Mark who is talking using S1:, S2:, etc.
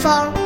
S1: for